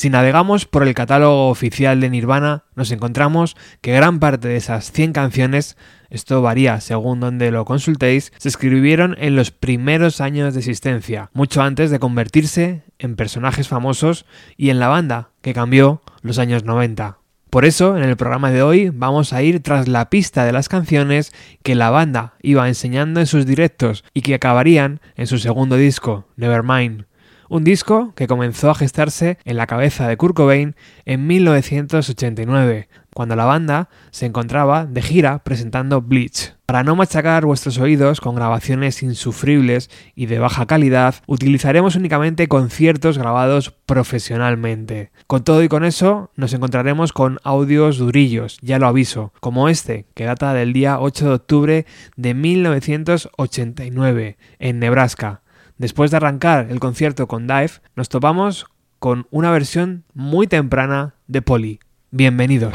Si navegamos por el catálogo oficial de Nirvana, nos encontramos que gran parte de esas 100 canciones, esto varía según donde lo consultéis, se escribieron en los primeros años de existencia, mucho antes de convertirse en personajes famosos y en la banda, que cambió los años 90. Por eso, en el programa de hoy vamos a ir tras la pista de las canciones que la banda iba enseñando en sus directos y que acabarían en su segundo disco, Nevermind. Un disco que comenzó a gestarse en la cabeza de Kurt Cobain en 1989, cuando la banda se encontraba de gira presentando Bleach. Para no machacar vuestros oídos con grabaciones insufribles y de baja calidad, utilizaremos únicamente conciertos grabados profesionalmente. Con todo y con eso, nos encontraremos con audios durillos, ya lo aviso, como este, que data del día 8 de octubre de 1989, en Nebraska. Después de arrancar el concierto con Dive, nos topamos con una versión muy temprana de Polly. Bienvenidos.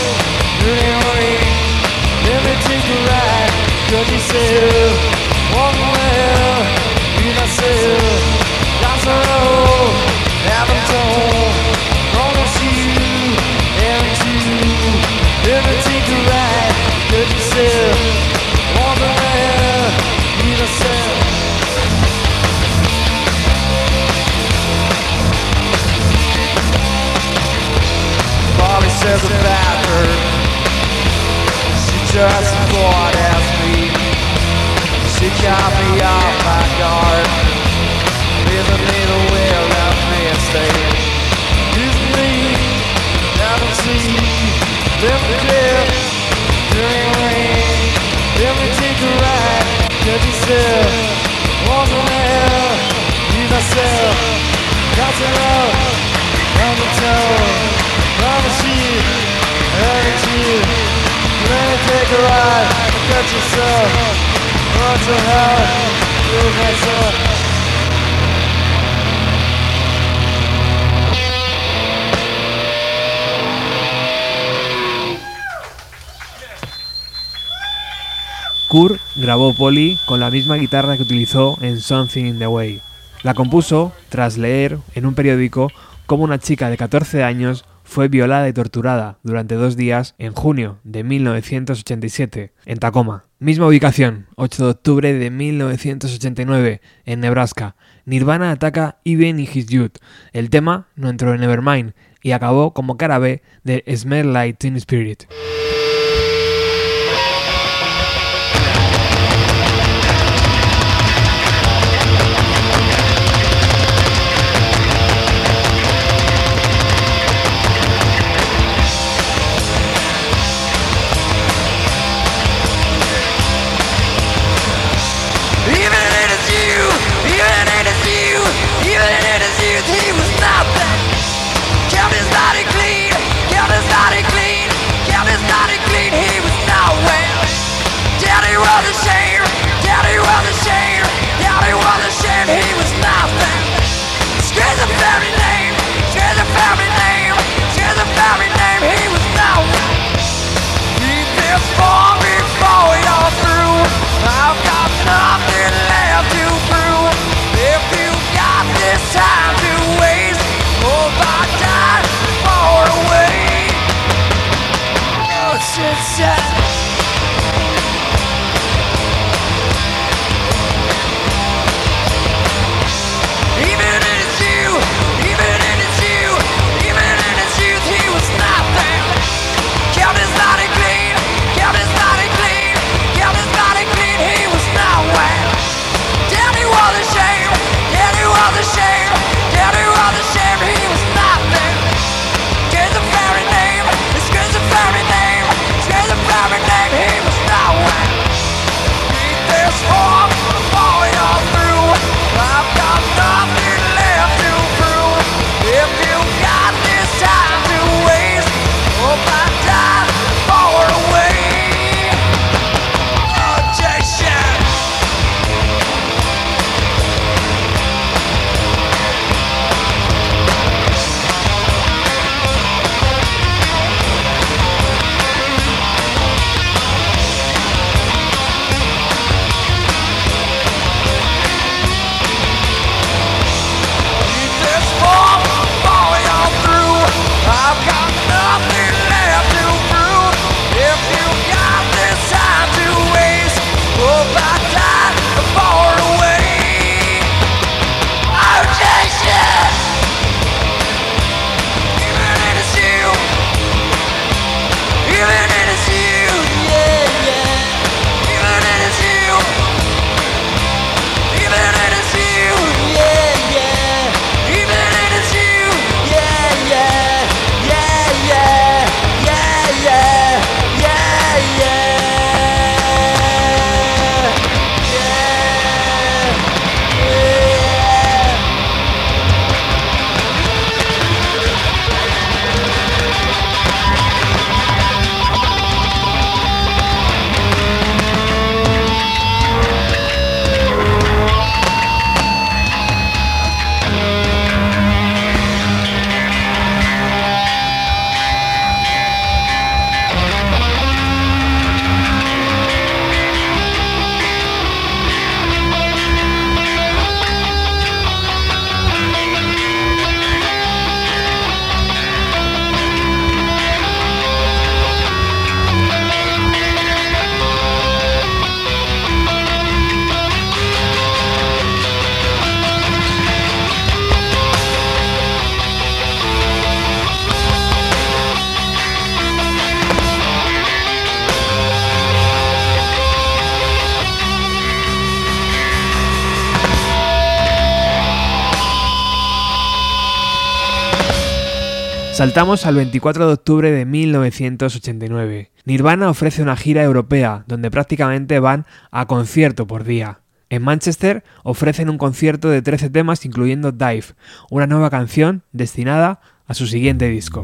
Let me take a ride. Cause you said, walk well, be myself. That's a road Brazil, Wonderland, Universal, Catherine, Hamilton, Pharmacy, Energy, Let me take a ride, catch yourself, run to hell, universal. Grabó Polly con la misma guitarra que utilizó en Something in the Way. La compuso tras leer en un periódico cómo una chica de 14 años fue violada y torturada durante dos días en junio de 1987 en Tacoma. Misma ubicación, 8 de octubre de 1989 en Nebraska. Nirvana ataca Even in His Youth. El tema no entró en Nevermind y acabó como cara B de Smell Like Teen Spirit. shut Saltamos al 24 de octubre de 1989. Nirvana ofrece una gira europea donde prácticamente van a concierto por día. En Manchester ofrecen un concierto de 13 temas incluyendo Dive, una nueva canción destinada a su siguiente disco.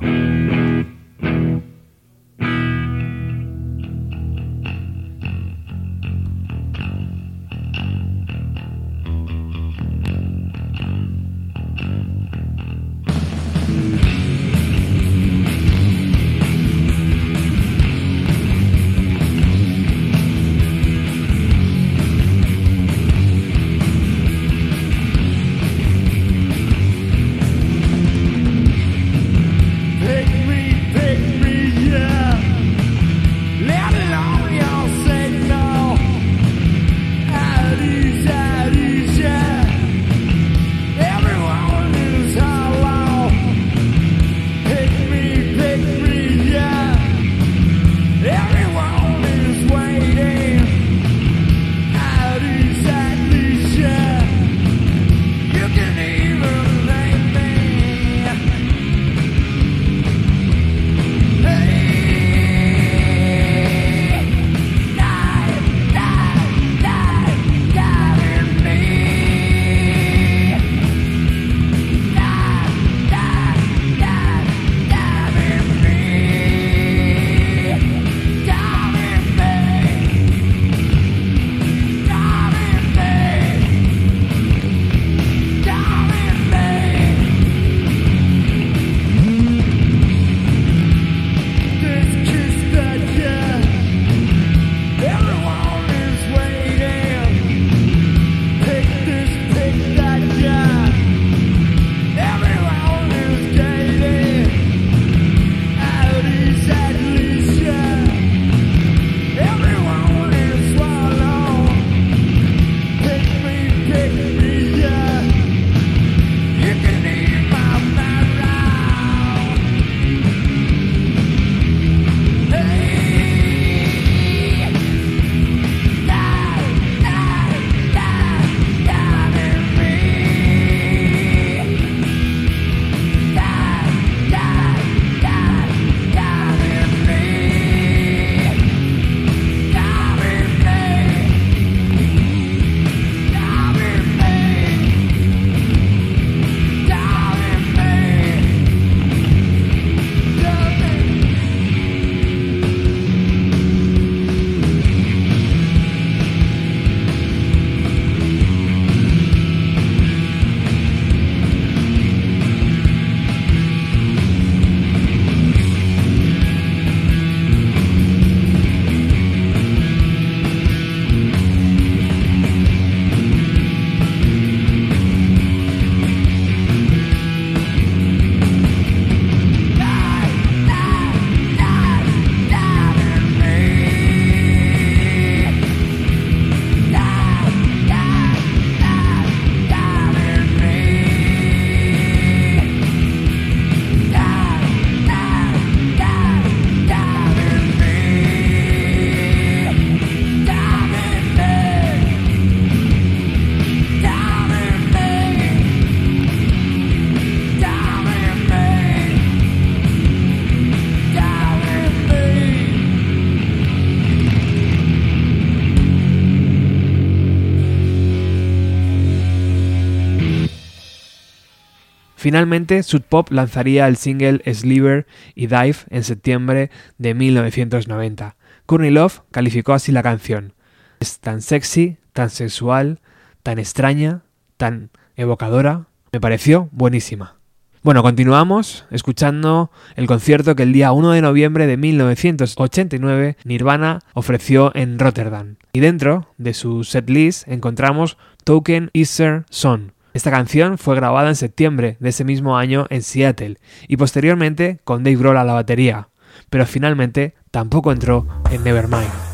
Finalmente, Sud Pop lanzaría el single Sliver y Dive en septiembre de 1990. Courtney Love calificó así la canción. Es tan sexy, tan sexual, tan extraña, tan evocadora. Me pareció buenísima. Bueno, continuamos escuchando el concierto que el día 1 de noviembre de 1989 Nirvana ofreció en Rotterdam. Y dentro de su setlist encontramos Token Easter Son. Esta canción fue grabada en septiembre de ese mismo año en Seattle y posteriormente con Dave Grohl a la batería, pero finalmente tampoco entró en Nevermind.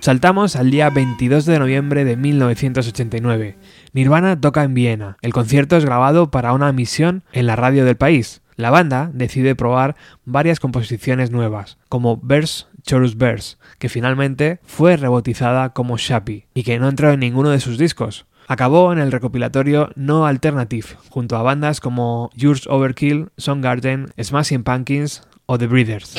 Saltamos al día 22 de noviembre de 1989. Nirvana toca en Viena. El concierto es grabado para una emisión en la radio del país. La banda decide probar varias composiciones nuevas, como Verse Chorus Verse, que finalmente fue rebautizada como Shappy y que no entró en ninguno de sus discos. Acabó en el recopilatorio No Alternative, junto a bandas como Yours Overkill, Garden, Smashing Pumpkins o The Breeders.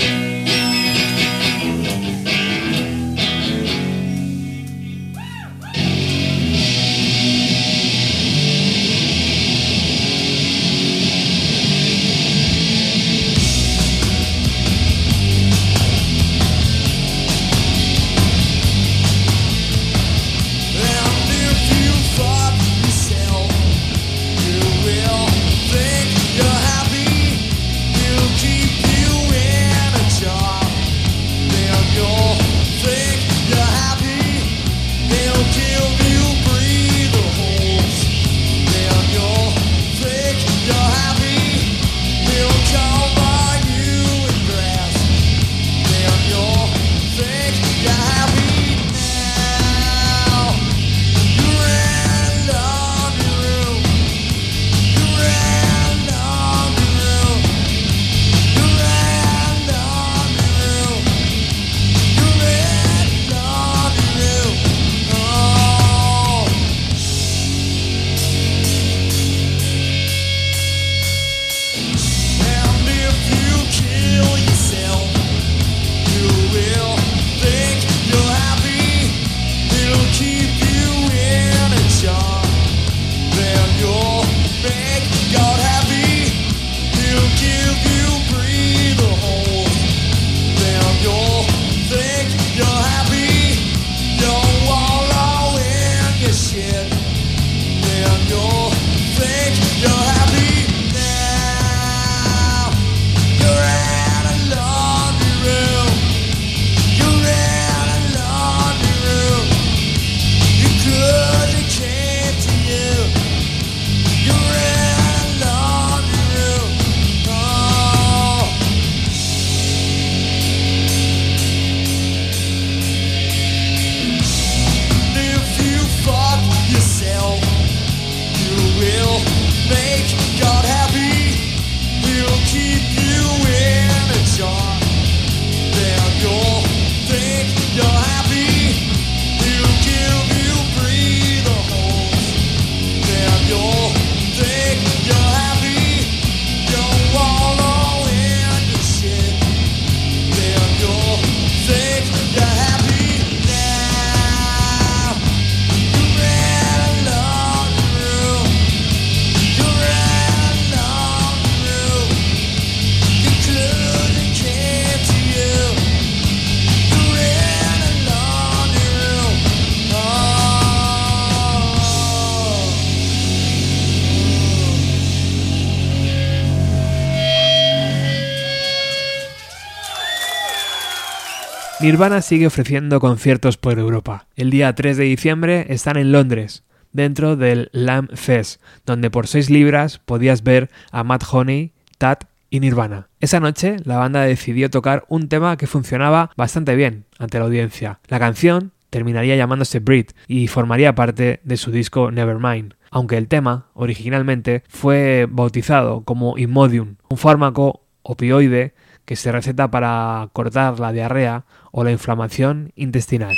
Nirvana sigue ofreciendo conciertos por Europa. El día 3 de diciembre están en Londres, dentro del Lamb Fest, donde por 6 libras podías ver a Matt Honey, Tat y Nirvana. Esa noche la banda decidió tocar un tema que funcionaba bastante bien ante la audiencia. La canción terminaría llamándose Brit y formaría parte de su disco Nevermind, aunque el tema originalmente fue bautizado como Imodium, un fármaco opioide que se receta para cortar la diarrea o la inflamación intestinal.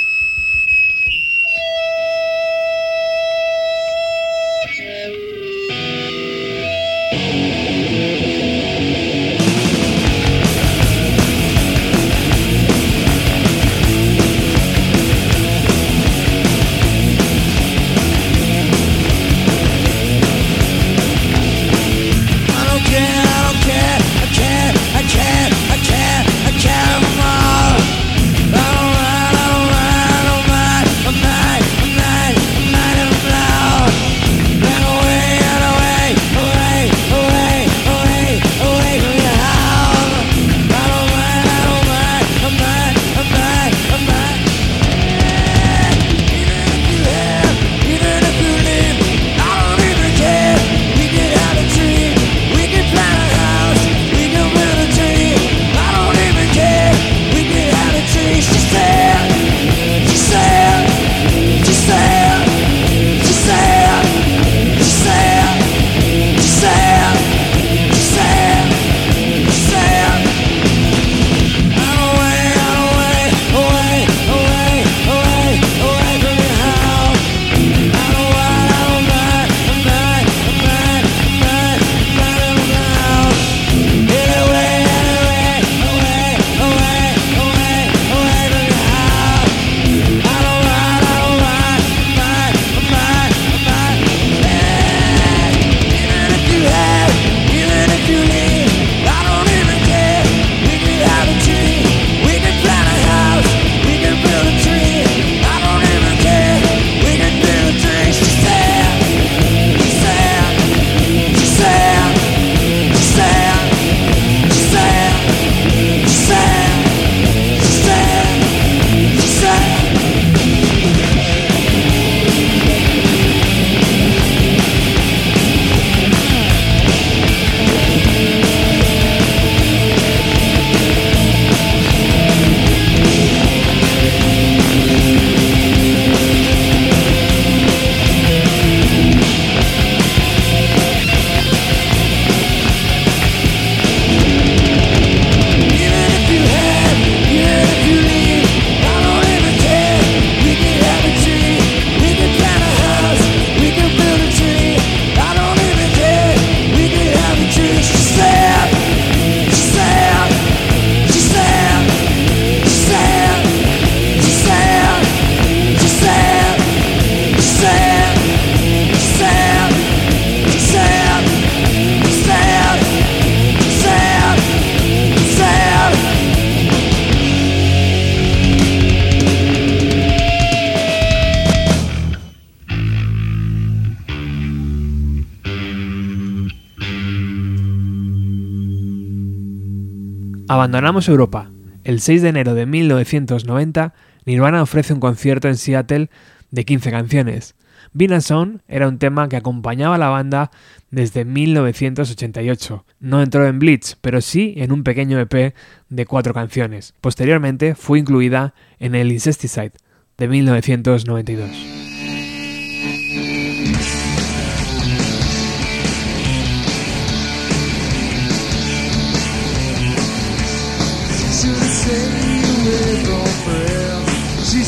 Abandonamos Europa. El 6 de enero de 1990, Nirvana ofrece un concierto en Seattle de 15 canciones. Bina Sound era un tema que acompañaba a la banda desde 1988. No entró en Bleach, pero sí en un pequeño EP de cuatro canciones. Posteriormente fue incluida en el Incesticide de 1992.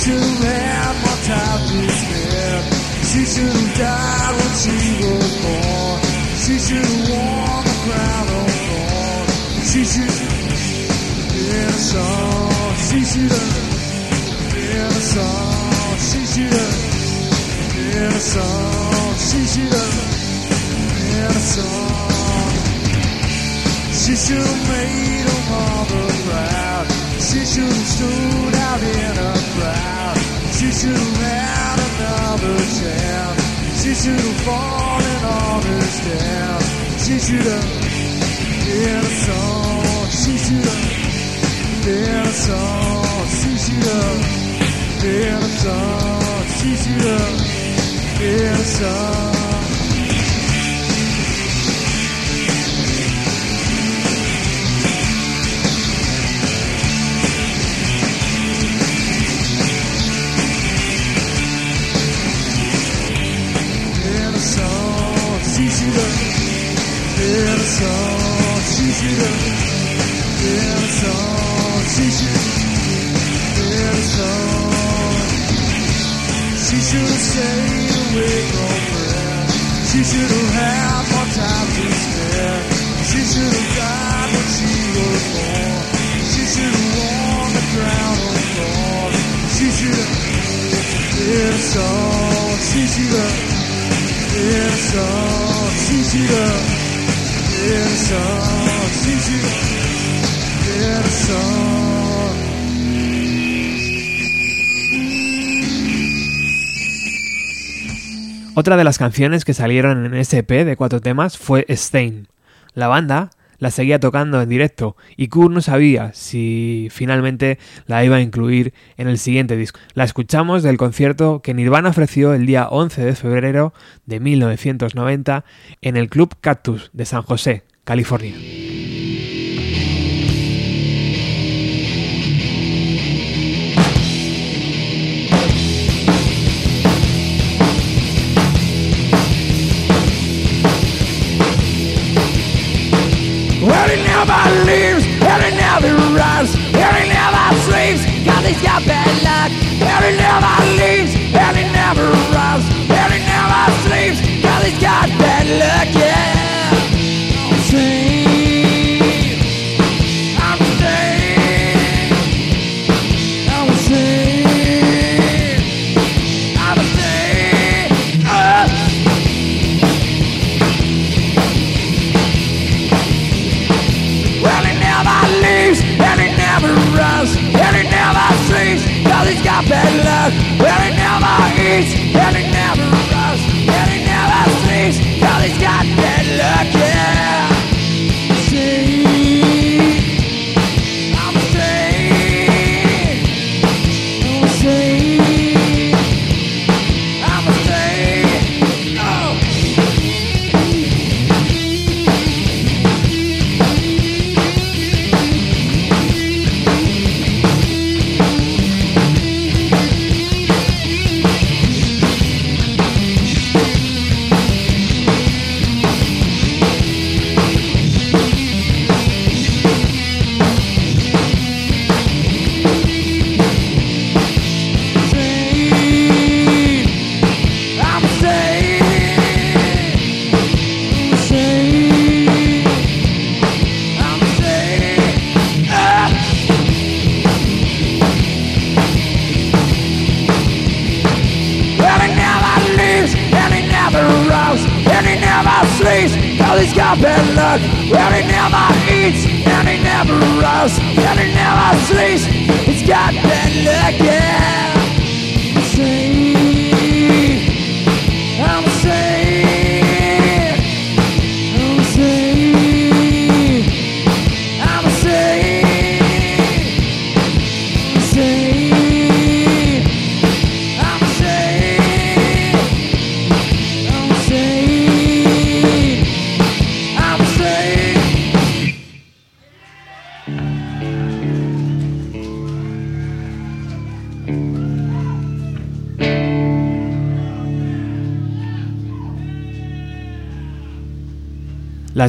Should have had more time to spend. She should have died when she was born. She should have worn the crown of thorns. She should have been a song. She should have been a song. She should have been a song. She should have been a song. She should have made a mother proud. She should have stood out in a crowd. She should have had another chance. She should have fallen on her stand. She should have been a song. She should have been a song. She should Otra de las canciones que salieron en SP de cuatro temas fue Stain. La banda la seguía tocando en directo y Kurt no sabía si finalmente la iba a incluir en el siguiente disco. La escuchamos del concierto que Nirvana ofreció el día 11 de febrero de 1990 en el Club Cactus de San José, California. Never leaves, he never runs, he never sleeps, cause he's got bad luck. He never leaves, he never runs, he never sleeps, cause he's got bad luck, yeah. needs and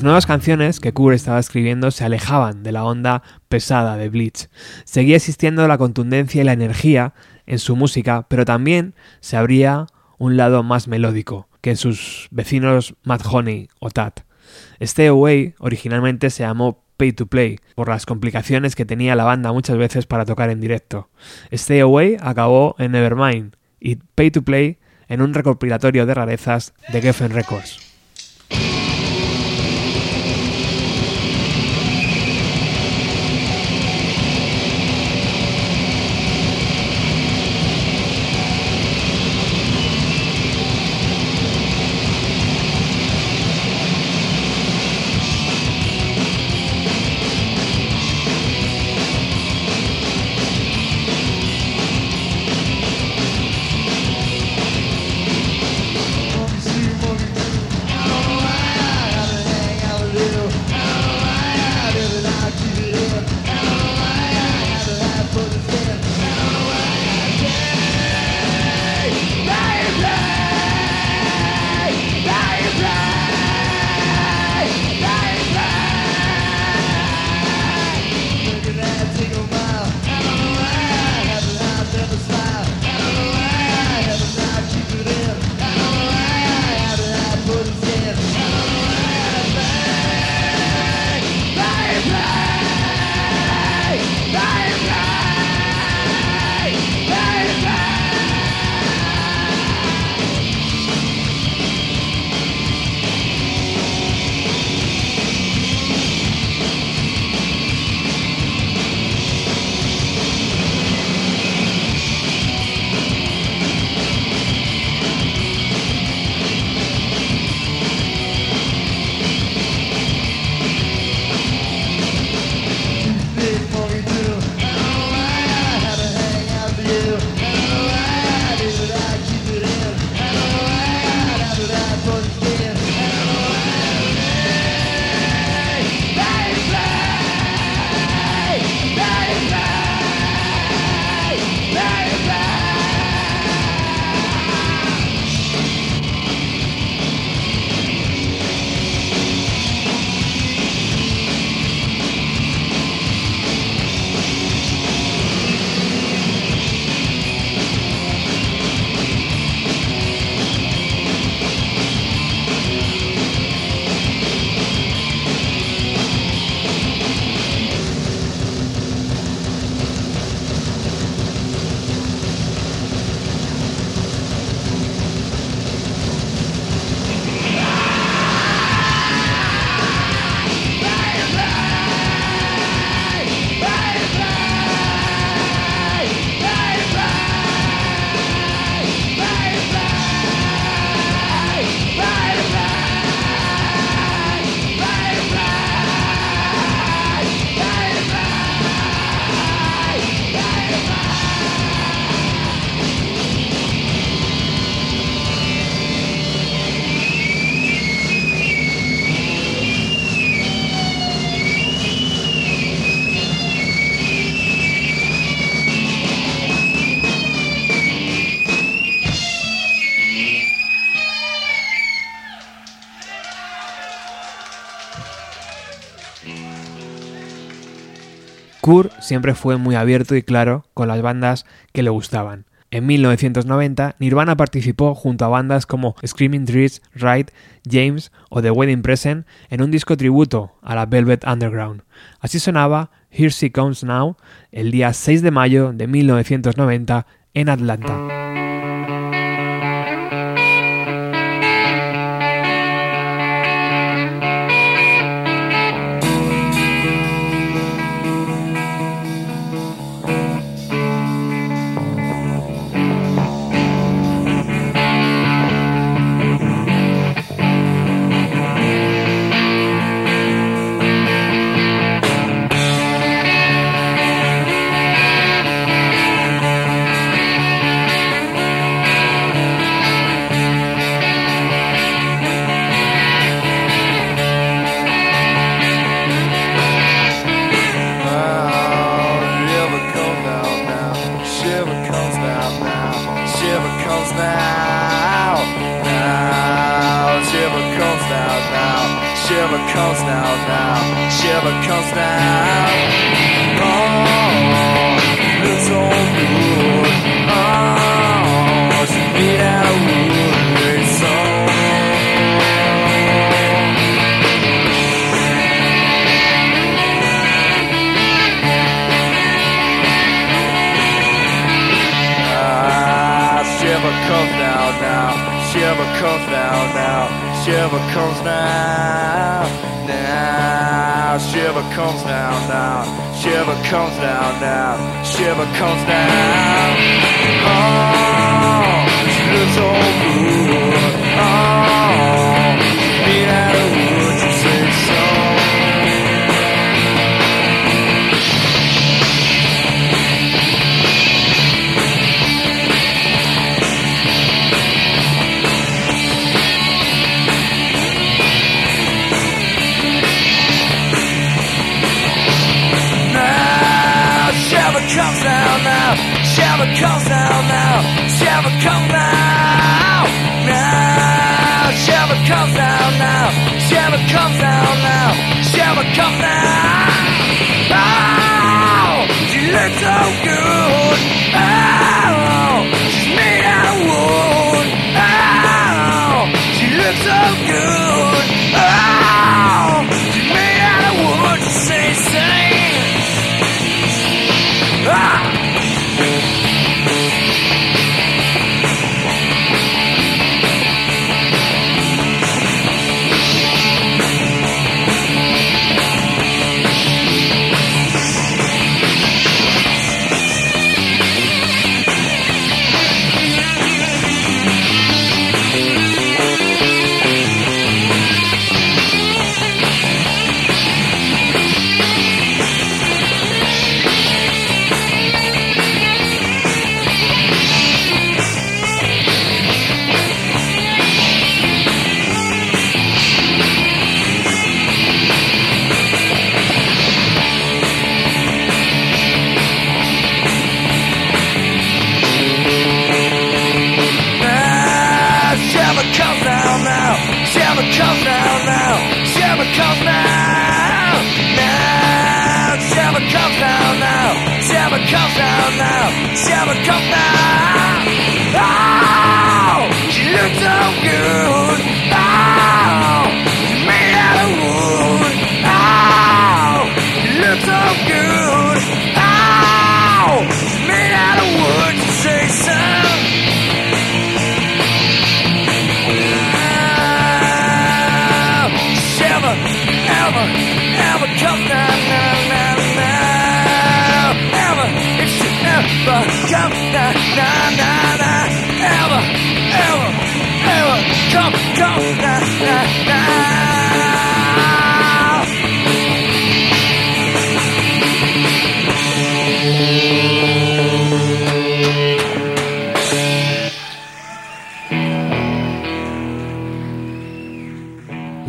nuevas canciones que Kurt estaba escribiendo se alejaban de la onda pesada de Bleach. Seguía existiendo la contundencia y la energía en su música, pero también se abría un lado más melódico que en sus vecinos Mad Honey o Tat. Stay Away originalmente se llamó Pay to Play por las complicaciones que tenía la banda muchas veces para tocar en directo. Stay Away acabó en Nevermind y Pay to Play en un recopilatorio de rarezas de Geffen Records. Siempre fue muy abierto y claro con las bandas que le gustaban. En 1990, Nirvana participó junto a bandas como Screaming Trees, Ride, James o The Wedding Present en un disco tributo a la Velvet Underground. Así sonaba Here She Comes Now el día 6 de mayo de 1990 en Atlanta.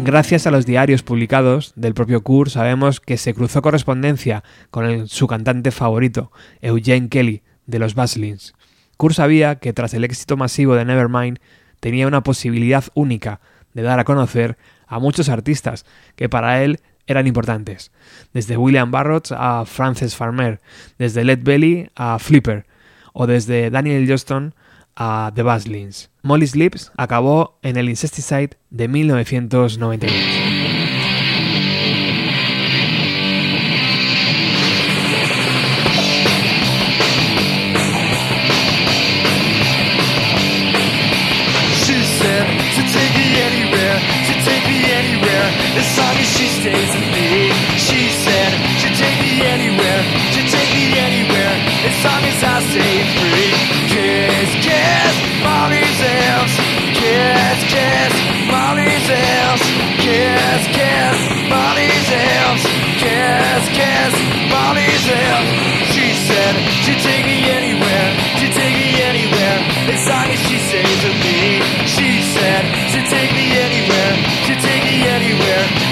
Gracias a los diarios publicados del propio Kurt sabemos que se cruzó correspondencia con su cantante favorito, Eugene Kelly, de los Baslins. Kurt sabía que tras el éxito masivo de Nevermind tenía una posibilidad única de dar a conocer a muchos artistas que para él eran importantes, desde William Barrett a Frances Farmer, desde Led Belly a Flipper, o desde Daniel Johnston a The Buzzlings. Molly's Lips acabó en el Incesticide de 1992.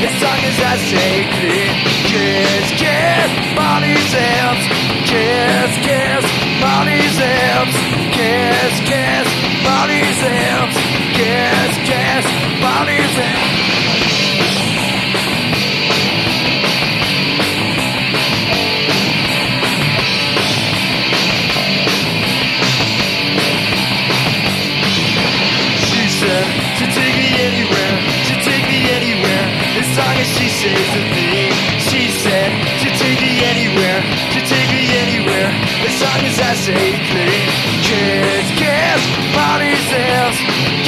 Your song is as sacred Kiss, kiss, Molly's hips Kiss, kiss, Molly's hips Kiss, kiss, Molly's hips Kiss, kiss, Molly's hips she stays with me. She said she'd take me anywhere, she'd take me anywhere, as long as I stay clean. Kiss, kiss, body sales.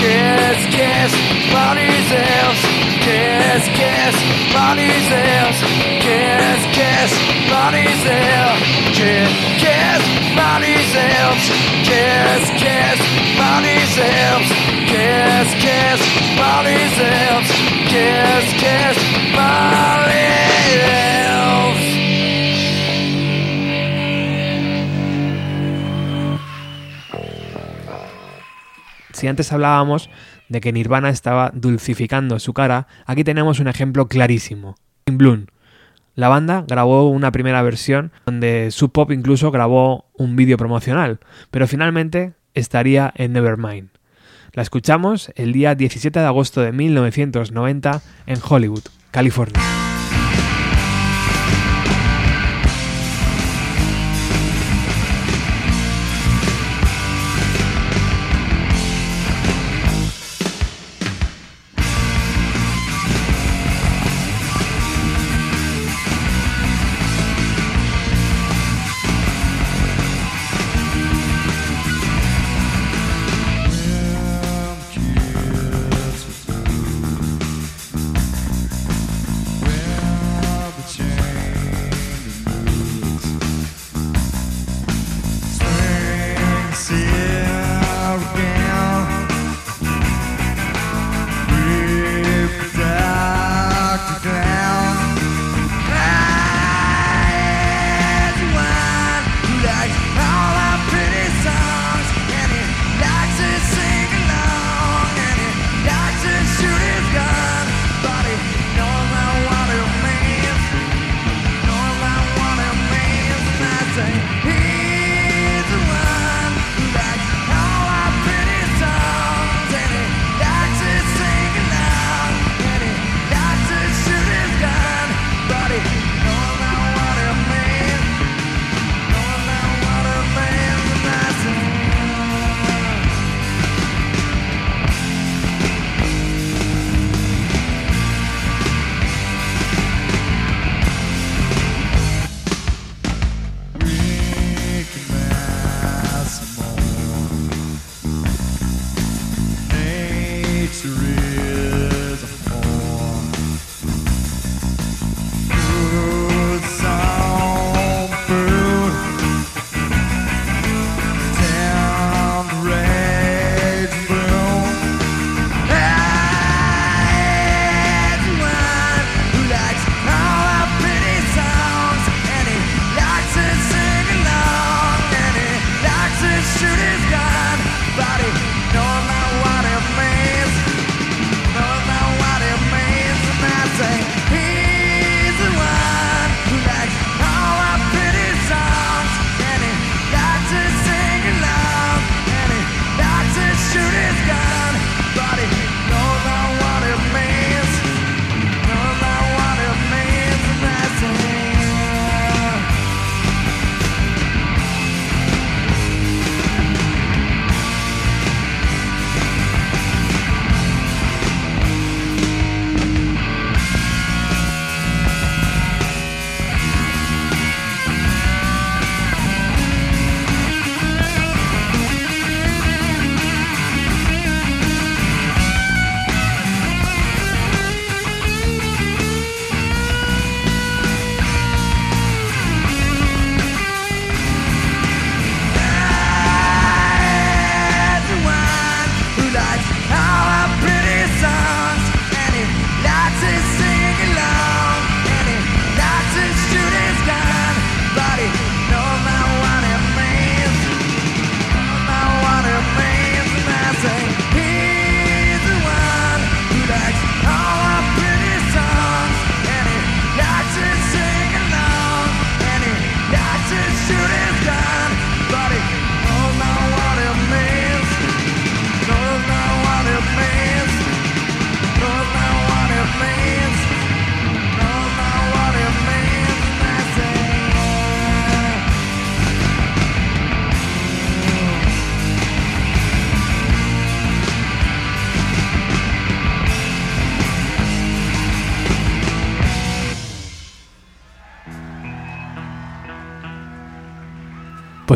Kiss, kiss, body sales. Kiss, kiss, body sales. Kiss, kiss, body sales. Kiss, kiss, body. Kiss, kiss, body sales. Kiss, kiss, body sales. Kiss, kiss, body sales. Si antes hablábamos de que Nirvana estaba dulcificando su cara, aquí tenemos un ejemplo clarísimo. In Bloom. La banda grabó una primera versión donde Sub Pop incluso grabó un vídeo promocional, pero finalmente estaría en Nevermind. La escuchamos el día 17 de agosto de 1990 en Hollywood, California.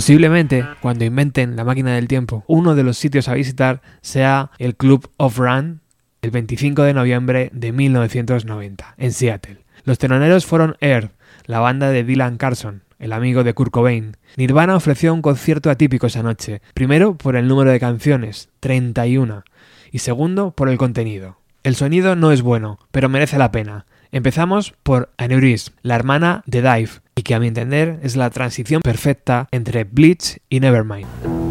Posiblemente, cuando inventen la máquina del tiempo, uno de los sitios a visitar sea el Club of Run el 25 de noviembre de 1990, en Seattle. Los teloneros fueron Air, la banda de Dylan Carson, el amigo de Kurt Cobain. Nirvana ofreció un concierto atípico esa noche, primero por el número de canciones, 31, y segundo por el contenido. El sonido no es bueno, pero merece la pena. Empezamos por Aneurism, la hermana de Dive, y que a mi entender es la transición perfecta entre Bleach y Nevermind.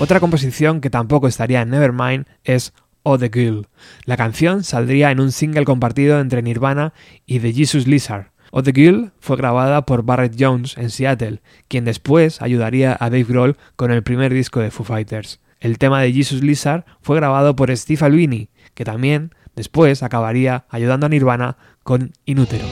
Otra composición que tampoco estaría en Nevermind es Oh the Girl. La canción saldría en un single compartido entre Nirvana y The Jesus Lizard. Oh the Girl fue grabada por Barrett Jones en Seattle, quien después ayudaría a Dave Grohl con el primer disco de Foo Fighters. El tema de Jesus Lizard fue grabado por Steve Albini, que también después acabaría ayudando a Nirvana con Inútero.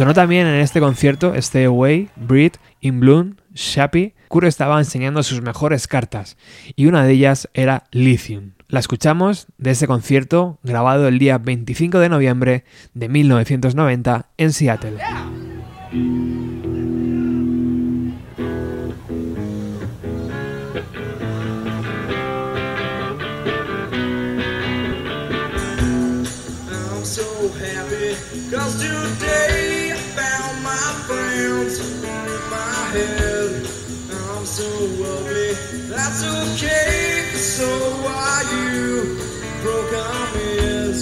Sonó también en este concierto Stay Away, Breed, In Bloom, Shappy. Kuro estaba enseñando sus mejores cartas y una de ellas era Lithium. La escuchamos de ese concierto grabado el día 25 de noviembre de 1990 en Seattle. So are you. Broke arm is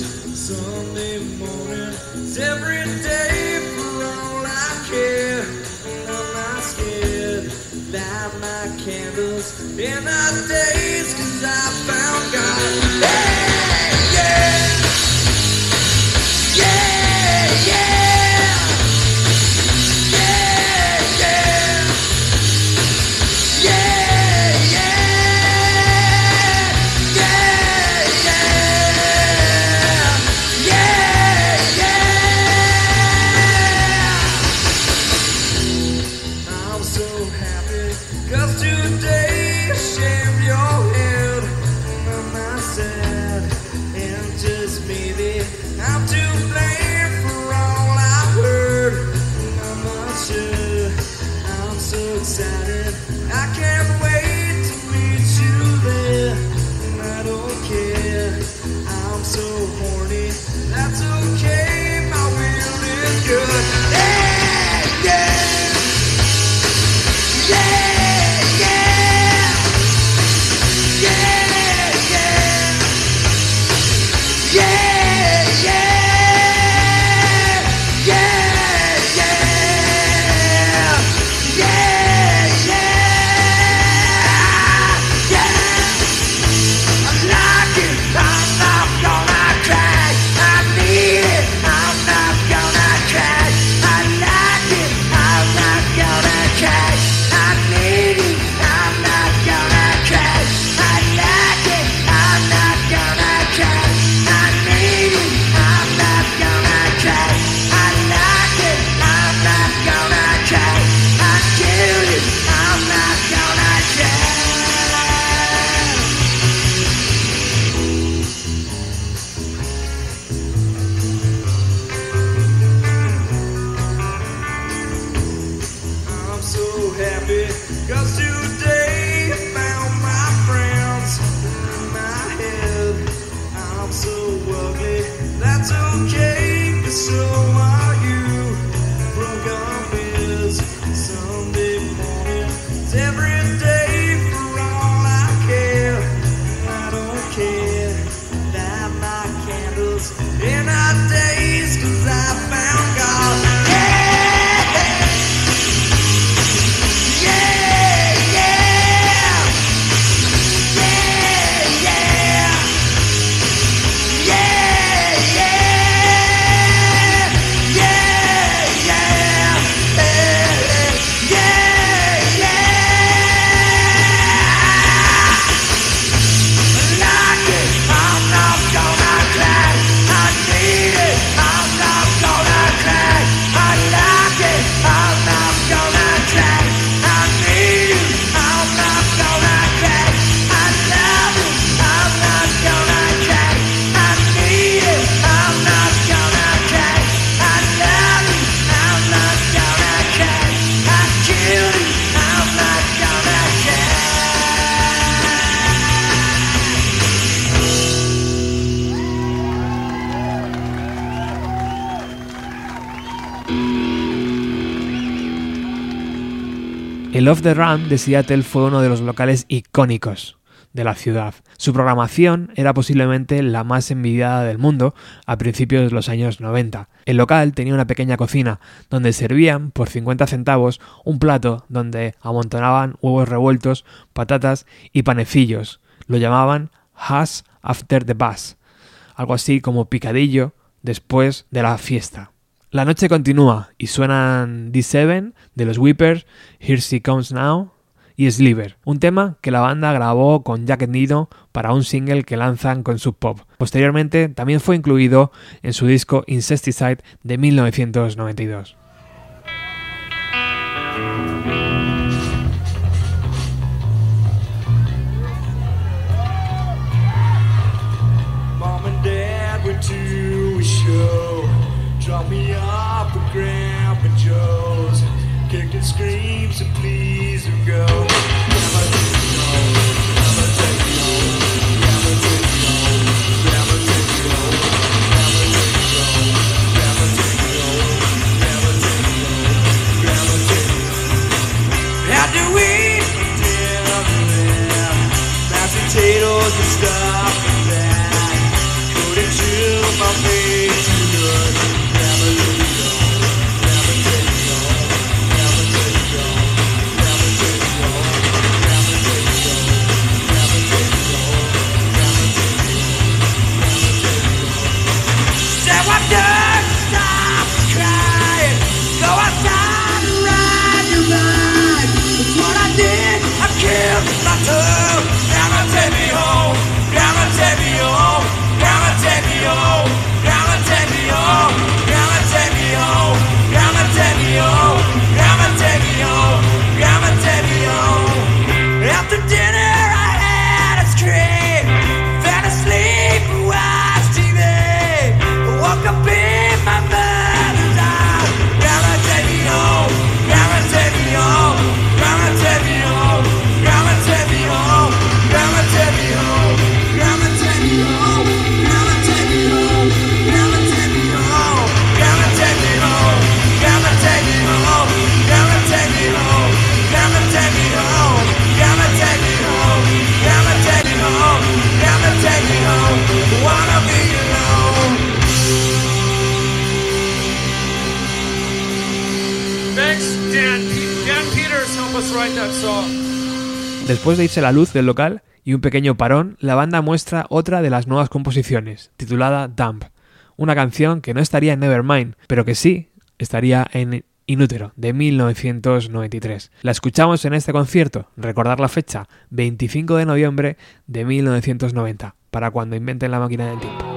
Sunday morning, it's every day for all I care. And I'm not scared, light my candles in the days, Off the Run de Seattle fue uno de los locales icónicos de la ciudad. Su programación era posiblemente la más envidiada del mundo a principios de los años 90. El local tenía una pequeña cocina donde servían por 50 centavos un plato donde amontonaban huevos revueltos, patatas y panecillos. Lo llamaban Hash After the Bus, algo así como picadillo después de la fiesta. La noche continúa y suenan D7 de los Whippers, Here She Comes Now y Sliver, un tema que la banda grabó con Jack Endino para un single que lanzan con Sub Pop. Posteriormente también fue incluido en su disco Incesticide de 1992. off the ground, but Joe's kicking screams and please and go. Take home, take home, take home, take home, take home, take home, take home. Mashed potatoes and stuff and that? Put it to my face. matter Después de irse la luz del local y un pequeño parón, la banda muestra otra de las nuevas composiciones, titulada Dump, una canción que no estaría en Nevermind, pero que sí estaría en Inútero, de 1993. La escuchamos en este concierto, recordar la fecha, 25 de noviembre de 1990, para cuando inventen la máquina del tiempo.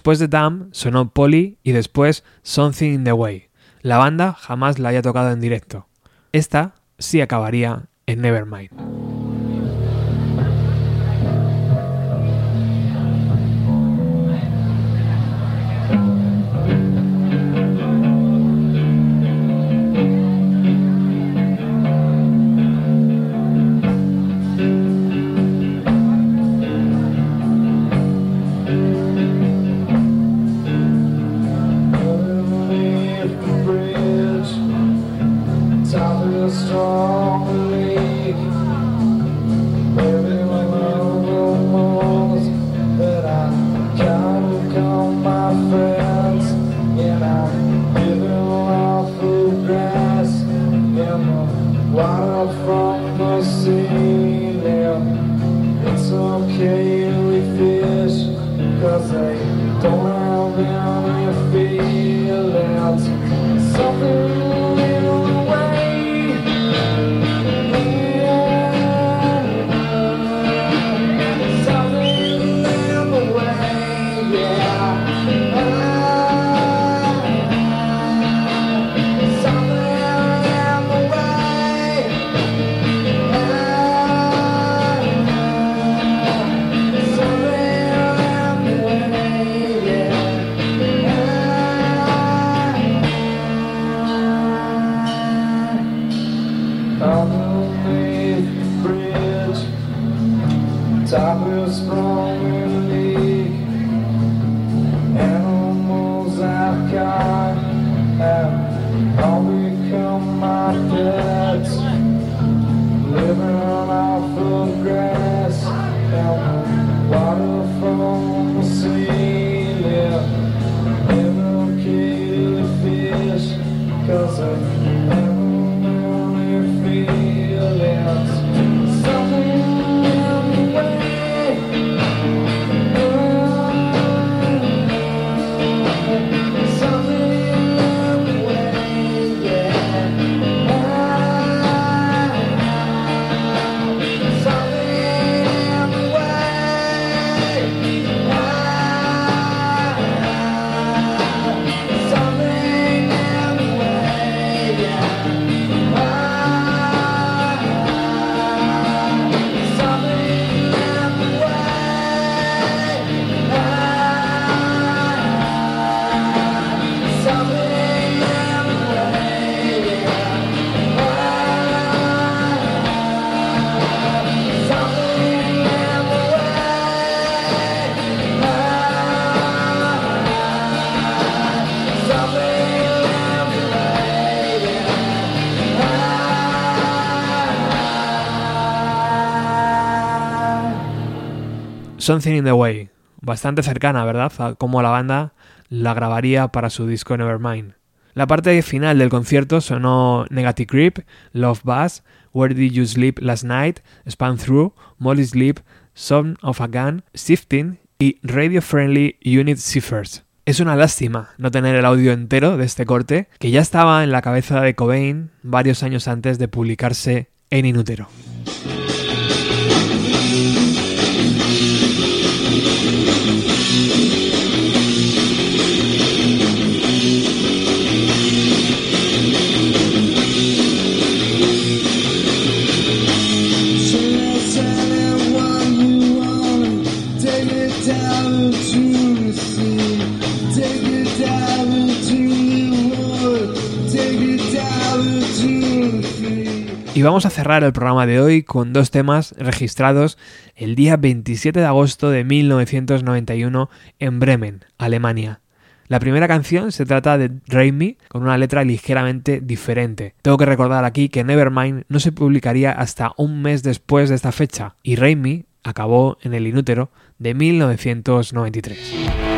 Después de Damn sonó Polly y después Something in the Way. La banda jamás la había tocado en directo. Esta sí acabaría en Nevermind. day. Something in the Way, bastante cercana, ¿verdad?, a cómo la banda la grabaría para su disco Nevermind. La parte final del concierto sonó Negative Creep, Love Buzz, Where Did You Sleep Last Night, Span Through, Molly Sleep, Son of a Gun, Shifting y Radio Friendly Unit Ciphers. Es una lástima no tener el audio entero de este corte, que ya estaba en la cabeza de Cobain varios años antes de publicarse en Inútero. Y vamos a cerrar el programa de hoy con dos temas registrados el día 27 de agosto de 1991 en Bremen, Alemania. La primera canción se trata de Rain con una letra ligeramente diferente. Tengo que recordar aquí que Nevermind no se publicaría hasta un mes después de esta fecha y Rain acabó en el inútero de 1993.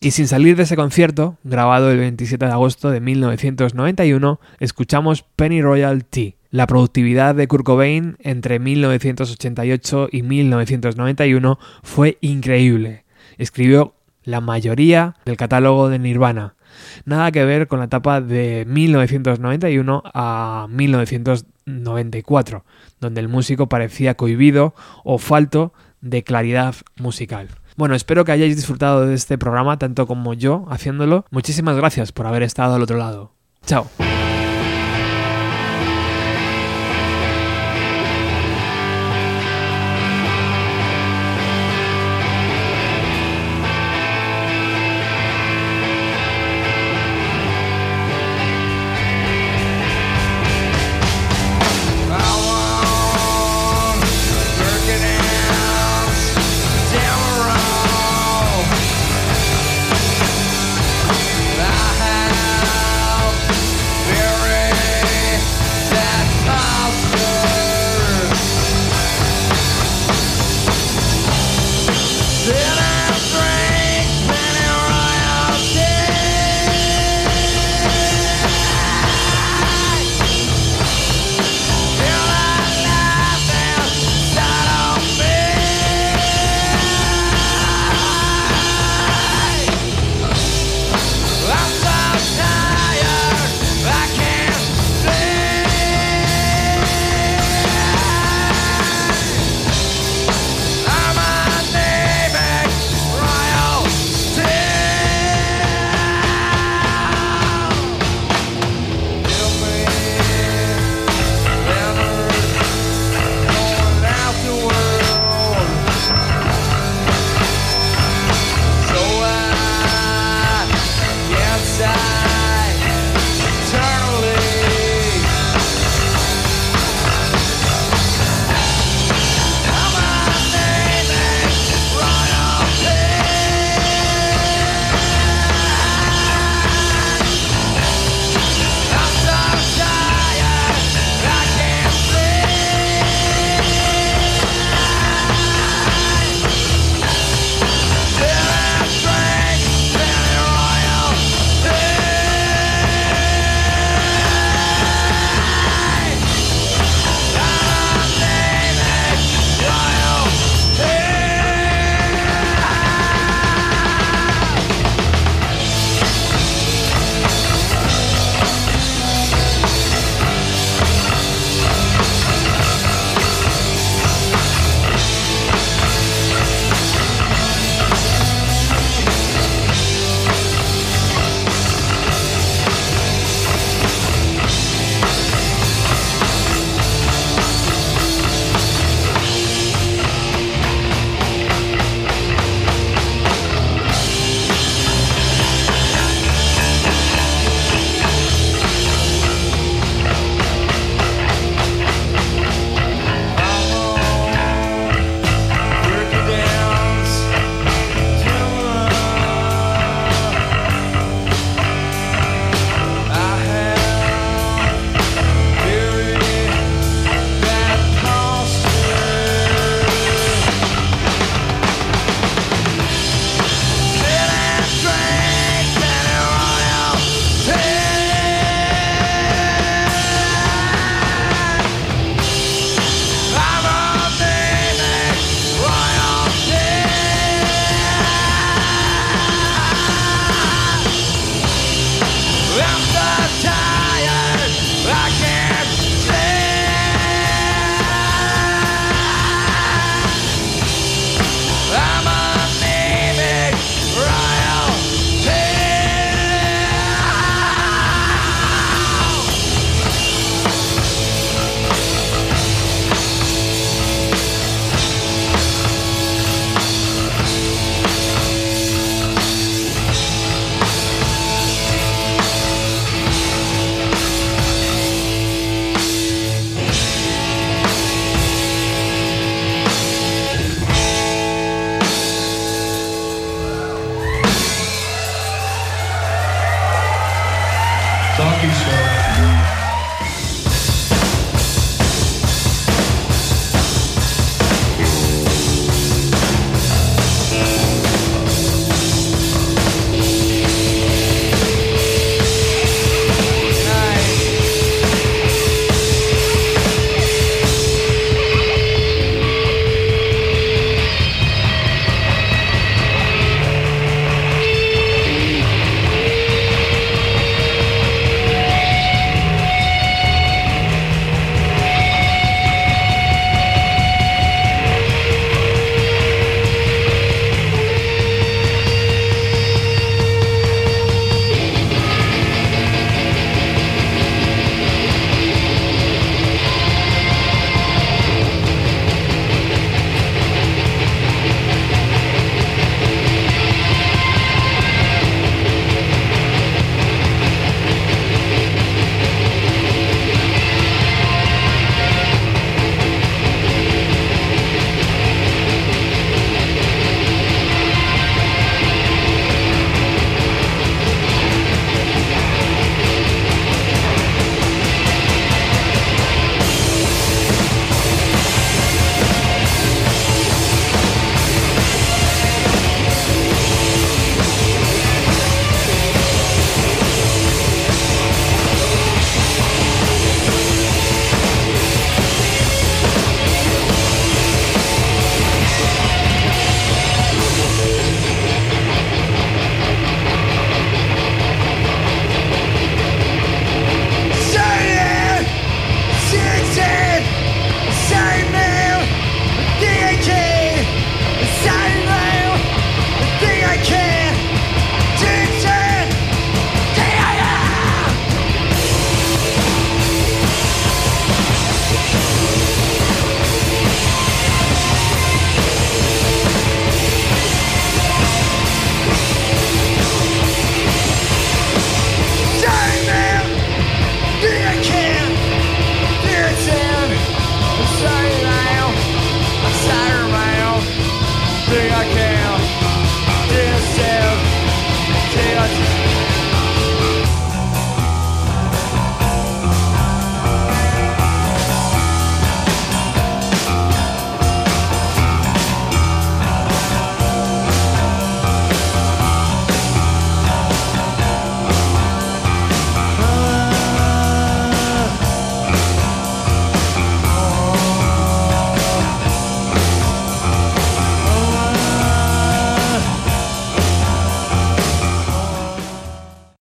Y sin salir de ese concierto, grabado el 27 de agosto de 1991, escuchamos Penny Royal Tea. La productividad de Kurt Cobain entre 1988 y 1991 fue increíble. Escribió la mayoría del catálogo de Nirvana. Nada que ver con la etapa de 1991 a 1994, donde el músico parecía cohibido o falto de claridad musical. Bueno, espero que hayáis disfrutado de este programa tanto como yo haciéndolo. Muchísimas gracias por haber estado al otro lado. Chao.